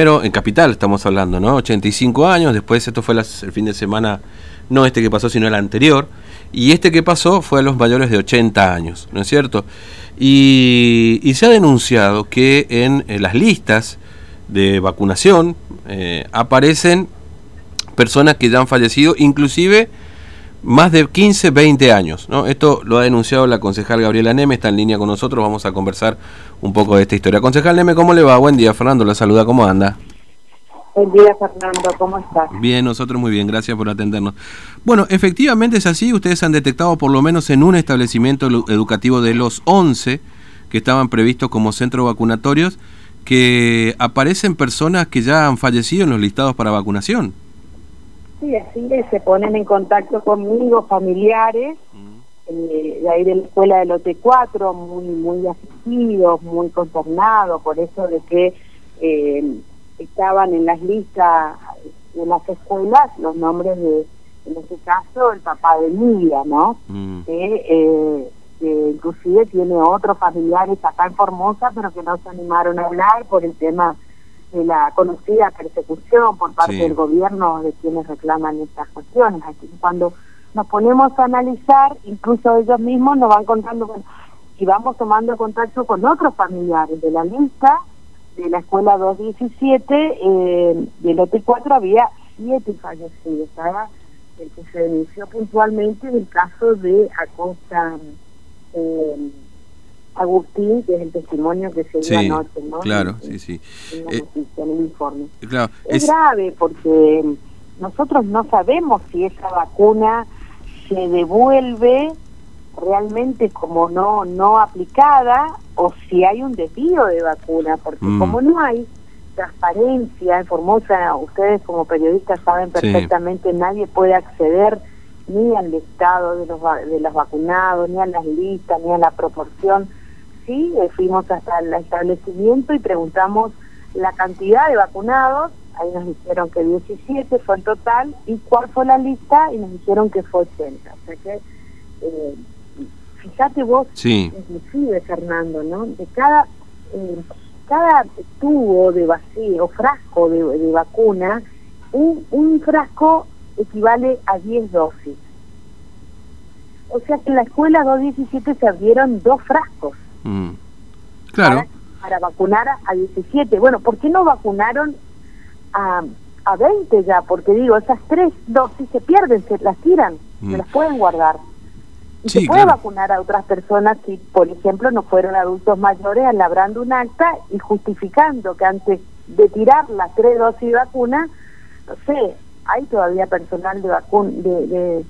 Pero en Capital estamos hablando, ¿no? 85 años, después esto fue el fin de semana, no este que pasó, sino el anterior, y este que pasó fue a los mayores de 80 años, ¿no es cierto? Y, se ha denunciado que en, las listas de vacunación eh, aparecen personas que ya han fallecido, inclusive más de 15, 20 años. ¿no? Esto lo ha denunciado la concejal Gabriela Neme, está en línea con nosotros, vamos a conversar un poco de esta historia. Concejal Neme, ¿cómo le va? Buen día, Fernando, la saluda, ¿cómo anda? Buen día, Fernando, ¿cómo estás? Bien, nosotros muy bien, gracias por atendernos. Bueno, efectivamente es así, ustedes han detectado por lo menos en un establecimiento educativo de los 11 que estaban previstos como centros vacunatorios, que aparecen personas que ya han fallecido en los listados para vacunación. Sí, así es, se ponen en contacto conmigo, familiares, eh, de ahí de la escuela del OT4, muy, muy asistidos, muy consternados por eso de que eh, estaban en las listas de las escuelas los nombres de, en este caso, el papá de Emilia, ¿no? Mm. Eh, que, inclusive tiene otros familiares acá en Formosa, pero que no se animaron a hablar por el tema de la conocida persecución por parte del gobierno de quienes reclaman estas cuestiones. Aquí cuando nos ponemos a analizar, incluso ellos mismos nos van contando, y vamos tomando contacto con otros familiares de la lista, de la escuela 217, eh, del hotel 4 había siete fallecidos, estaba el que se denunció puntualmente el caso de Acosta. Eh, Agustín, que es el testimonio que se dio anoche, ¿no? Claro, sí, sí. En, eh, en el informe. Claro, es, grave porque nosotros no sabemos si esa vacuna se devuelve realmente como no no aplicada o si hay un desvío de vacuna, porque mm. como no hay transparencia en Formosa, ustedes como periodistas saben perfectamente, nadie puede acceder ni al estado de los, de los vacunados, ni a las listas, ni a la proporción sí, eh, fuimos hasta el establecimiento y preguntamos la cantidad de vacunados, ahí nos dijeron que 17 fue en total, y cuál fue la lista, y nos dijeron que fue 80. O sea que, eh, fíjate vos, inclusive Fernando, ¿no? De cada, eh, cada tubo de vacío, frasco de, de vacuna, un, un frasco equivale a 10 dosis. O sea que en la escuela 217 se abrieron dos frascos. Mm. Claro. Para, vacunar a 17. Bueno, ¿por qué no vacunaron a, a 20 ya? Porque digo, esas tres dosis se pierden, se las tiran, se mm. las pueden guardar. Y se puede vacunar a otras personas si, por ejemplo, no fueron adultos mayores labrando un acta y justificando que antes de tirar las tres dosis de vacuna, no sé, hay todavía personal de, vacun de de,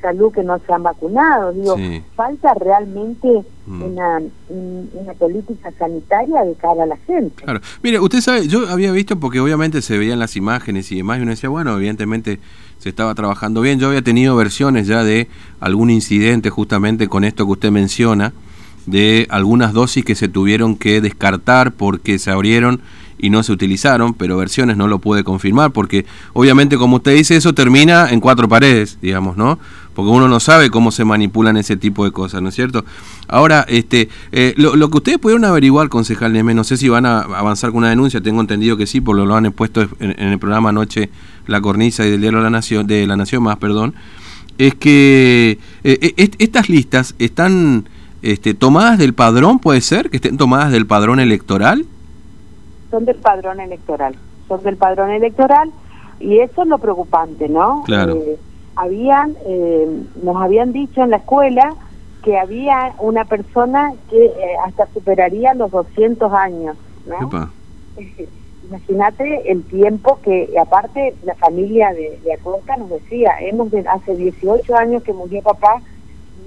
salud que no se han vacunado. Digo, falta realmente mm. una, una política sanitaria de cara a la gente. Claro. Mire, usted sabe, yo había visto, porque obviamente se veían las imágenes y demás, y uno decía, bueno, evidentemente se estaba trabajando bien. Yo había tenido versiones ya de algún incidente justamente con esto que usted menciona, de algunas dosis que se tuvieron que descartar porque se abrieron y no se utilizaron, pero versiones no lo puede confirmar, porque obviamente como usted dice, eso termina en cuatro paredes, digamos, ¿no? Porque uno no sabe cómo se manipulan ese tipo de cosas, ¿no es cierto? Ahora, este, eh, lo, que ustedes pudieron averiguar, concejal Neme, no sé si van a avanzar con una denuncia, tengo entendido que sí, por lo, lo han expuesto en, el programa anoche La Cornisa y del Diario de la Nación, de la Nación más, perdón, es que eh, eh, estas listas están este, tomadas del padrón, puede ser, que estén tomadas del padrón electoral son del padrón electoral, son del padrón electoral y eso es lo preocupante, ¿no? Claro. Eh, habían, eh, nos habían dicho en la escuela que había una persona que eh, hasta superaría los 200 años, ¿no? Imagínate el tiempo que, aparte, la familia de, de Acosta nos decía, hemos de, hace 18 años que murió papá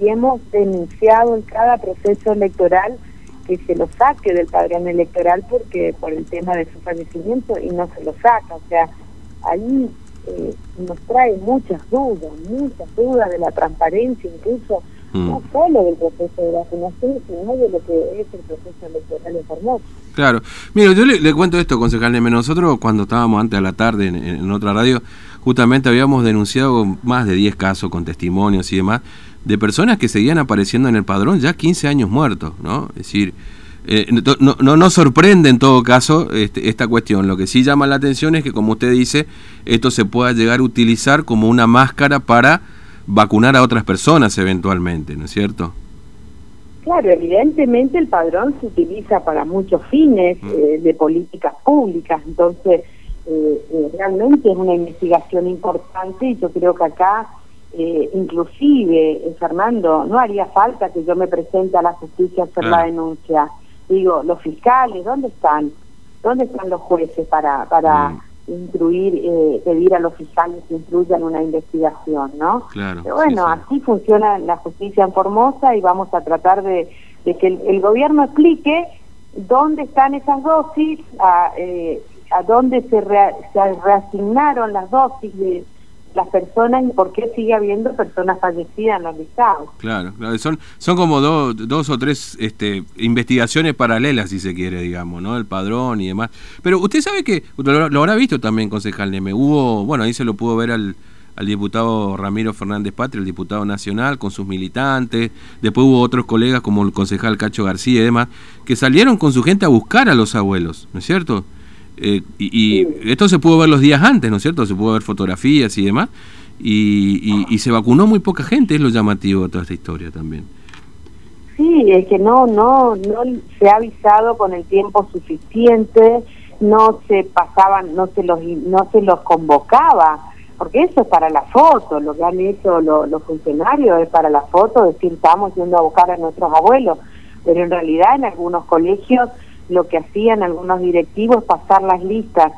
y hemos denunciado en cada proceso electoral que se lo saque del padrón electoral porque por el tema de su fallecimiento y no se lo saca. O sea, ahí eh, nos trae muchas dudas, muchas dudas de la transparencia, incluso mm. no solo del proceso de vacunación, sino de lo que es el proceso electoral en Formosa. Claro. Mira, yo le, cuento esto, concejal Neme. Nosotros, cuando estábamos antes a la tarde en, en otra radio, justamente habíamos denunciado más de 10 casos con testimonios y demás de personas que seguían apareciendo en el padrón ya 15 años muertos, ¿no? Es decir, eh, no, no, no, sorprende en todo caso este, esta cuestión. Lo que sí llama la atención es que, como usted dice, esto se pueda llegar a utilizar como una máscara para vacunar a otras personas eventualmente, ¿no es cierto? Claro, evidentemente el padrón se utiliza para muchos fines mm. eh, de políticas públicas, entonces eh, realmente es una investigación importante y yo creo que acá eh, inclusive, Fernando, no haría falta que yo me presente a la justicia a hacer la denuncia. Digo, los fiscales, ¿dónde están? ¿Dónde están los jueces para, para mm. instruir, eh, pedir a los fiscales que instruyan una investigación, ¿no? Claro, Pero bueno, así funciona la justicia en Formosa y vamos a tratar de, que el, gobierno explique dónde están esas dosis, a, eh, a dónde se, se reasignaron las dosis de personas y por qué sigue habiendo personas fallecidas en los listados. Claro, son, son como dos o tres este, investigaciones paralelas, si se quiere, digamos, ¿no? El padrón y demás. Pero usted sabe que, lo, habrá visto también, concejal Neme, hubo, bueno, ahí se lo pudo ver al, al diputado Ramiro Fernández Patria, el diputado nacional, con sus militantes. Después hubo otros colegas como el concejal Cacho García y demás, que salieron con su gente a buscar a los abuelos, ¿no es cierto? Eh, y, esto se pudo ver los días antes, ¿no es cierto? Se pudo ver fotografías y demás. Y, se vacunó muy poca gente, es lo llamativo de toda esta historia también. Sí, es que no, no, no se ha avisado con el tiempo suficiente, no se pasaban, no se los, no se los convocaba, porque eso es para la foto, lo que han hecho los funcionarios es para la foto, decir estamos yendo a buscar a nuestros abuelos, pero en realidad en algunos colegios lo que hacían algunos directivos es pasar las listas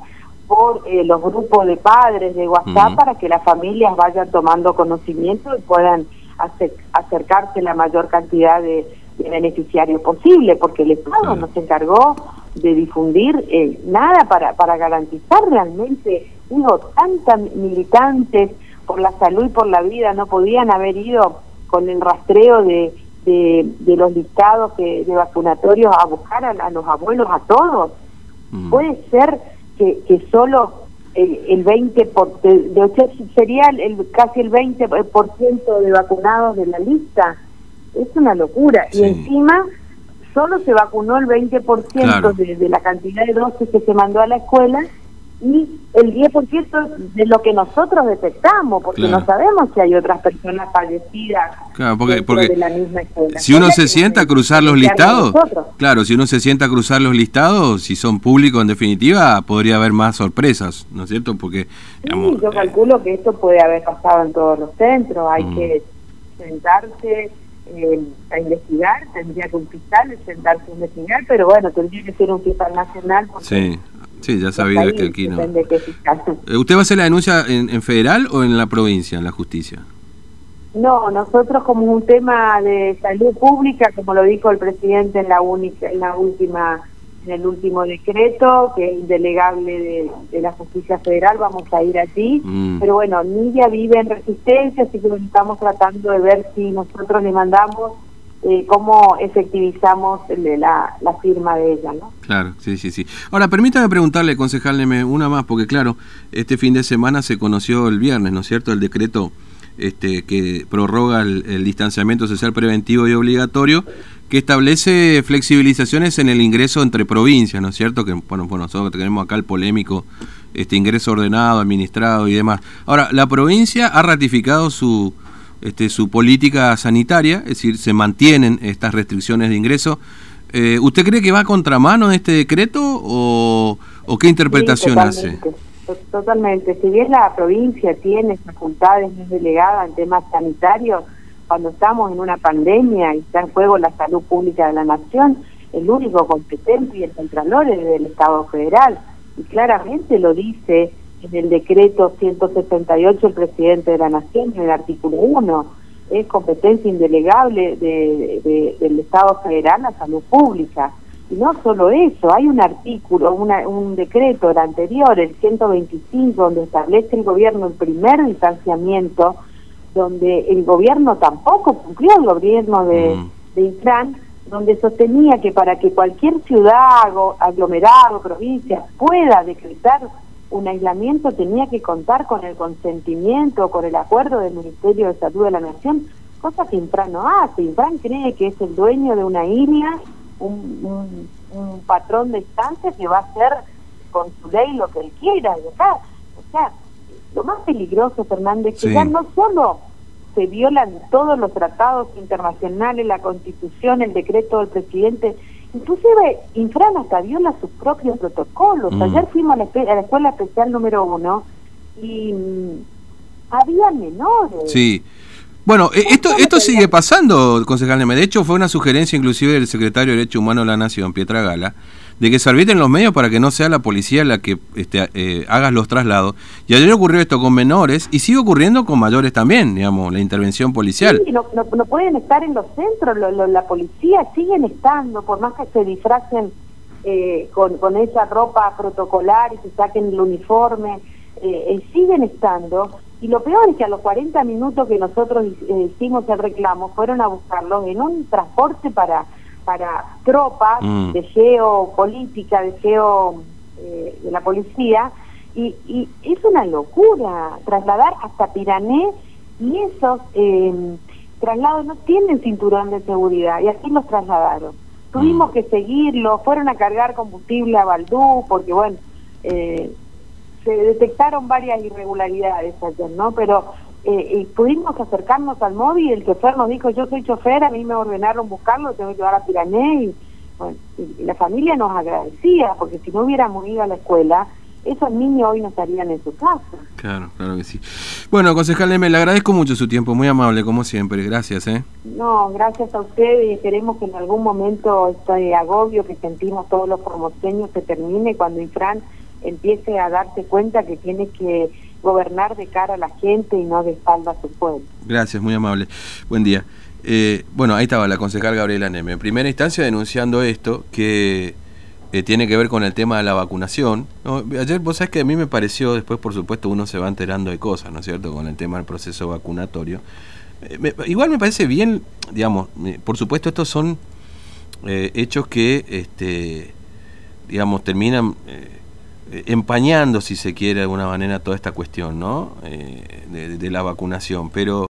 por eh, los grupos de padres de WhatsApp para que las familias vayan tomando conocimiento y puedan acercarse la mayor cantidad de, beneficiarios posible, porque el Estado no se encargó de difundir eh, nada para, para garantizar realmente, digo, tantas militantes por la salud y por la vida no podían haber ido con el rastreo de de, los listados que, de vacunatorios a buscar a, los abuelos, a todos. Mm. Puede ser que, que solo el, el 20 por, de, sería el, casi el 20% de vacunados de la lista. Es una locura. Y encima solo se vacunó el 20% de, de la cantidad de dosis que se mandó a la escuela y el 10% de lo que nosotros detectamos, porque no sabemos si hay otras personas fallecidas claro, porque, de la misma escuela. Si uno se sienta a cruzar los listados, claro, si uno se sienta a cruzar los listados, si son públicos en definitiva, podría haber más sorpresas, ¿no es cierto? Porque sí, yo calculo que esto puede haber pasado en todos los centros, hay mm. que sentarse eh, a investigar, tendría que un fiscal sentarse a investigar, pero bueno, tendría que ser un fiscal nacional. Sí, Sí, ya sabía que aquí no. Eh, ¿Usted va a hacer la denuncia en, federal o en la provincia, en la justicia? No, nosotros como un tema de salud pública, como lo dijo el presidente en la única, en la última, en el último decreto, que es indelegable de, la justicia federal, vamos a ir allí. Mm. Pero bueno, Nidia vive en resistencia, así que estamos tratando de ver si nosotros le mandamos eh, cómo efectivizamos la, la, firma de ella, ¿no? Claro, sí, sí, sí. Ahora, permítame preguntarle, concejal una más, porque claro, este fin de semana se conoció el viernes, ¿no es cierto?, el decreto este, que prorroga el, distanciamiento social preventivo y obligatorio, que establece flexibilizaciones en el ingreso entre provincias, ¿no es cierto? Que bueno, bueno nosotros tenemos acá el polémico este ingreso ordenado, administrado y demás. Ahora, la provincia ha ratificado su este, su política sanitaria, es decir, se mantienen estas restricciones de ingreso. Eh, ¿Usted cree que va a contramano de este decreto o, qué interpretación hace? Totalmente. Si bien la provincia tiene facultades, es delegada en temas sanitarios, cuando estamos en una pandemia y está en juego la salud pública de la nación, el único competente y el Contralor es del Estado Federal. Y claramente lo dice en el decreto 178 el presidente de la Nación, en el artículo 1, es competencia indelegable de, del Estado federal la salud pública. Y no solo eso, hay un artículo, una, un decreto, el anterior, el 125, donde establece el gobierno el primer distanciamiento, donde el gobierno tampoco cumplió, el gobierno de, mm. de donde sostenía que para que cualquier ciudad, aglomerado, provincia pueda decretar un aislamiento tenía que contar con el consentimiento, con el acuerdo del Ministerio de Salud de la Nación, cosa que Infran no hace. Infran cree que es el dueño de una isla un, un, patrón de estancia que va a hacer con su ley lo que él quiera. Y acá, o sea, lo más peligroso, Fernández, es que ya no solo se violan todos los tratados internacionales, la constitución, el decreto del presidente, inclusive Infran hasta viola sus propios protocolos. Mm. Ayer fuimos a la, a la, escuela especial número uno y mm, había menores. Sí. Bueno, eh, esto, esto sigue pasando, concejal Neme. De hecho, fue una sugerencia inclusive del secretario de Derecho Humano de la Nación, Pietra Gala, de que se arbitren los medios para que no sea la policía la que este, eh, haga los traslados. Y ayer ocurrió esto con menores y sigue ocurriendo con mayores también, digamos, la intervención policial. Sí, no, no, pueden estar en los centros, la policía siguen estando, por más que se disfracen eh, con, con esa ropa protocolar y se saquen el uniforme, siguen estando y lo peor es que a los 40 minutos que nosotros eh, hicimos el reclamo, fueron a buscarlos en un transporte para, para tropas mm. de geopolítica, de geo eh, de la policía, y, y, es una locura trasladar hasta Pirané y esos eh, traslados no tienen cinturón de seguridad, y así los trasladaron. Tuvimos mm. que seguirlos, fueron a cargar combustible a Valdú, porque bueno, eh, se detectaron varias irregularidades ayer, ¿no? Pero eh, pudimos acercarnos al móvil, el chofer nos dijo, yo soy chofer, a mí me ordenaron buscarlo, tengo que llevar a Pirané, y, bueno, y la familia nos agradecía, porque si no hubiéramos ido a la escuela, esos niños hoy no estarían en su casa. Claro, claro que sí. Bueno, concejal Leme, le agradezco mucho su tiempo, muy amable como siempre, gracias. ¿eh? No, gracias a usted y esperemos que en algún momento este agobio que sentimos todos los formoseños se termine cuando Infran empiece a darse cuenta que tiene que gobernar de cara a la gente y no de espalda a su pueblo. Gracias, muy amable. Buen día. Eh, bueno, ahí estaba la concejal Gabriela Neme. En primera instancia denunciando esto, que eh, tiene que ver con el tema de la vacunación. Ayer, vos sabés que a mí me pareció, después por supuesto uno se va enterando de cosas, ¿no es cierto?, con el tema del proceso vacunatorio. Eh, igual me parece bien, digamos, por supuesto estos son hechos que, este, digamos, terminan eh, empañando, si se quiere de alguna manera, toda esta cuestión ¿no? Eh, de, de, la vacunación. Pero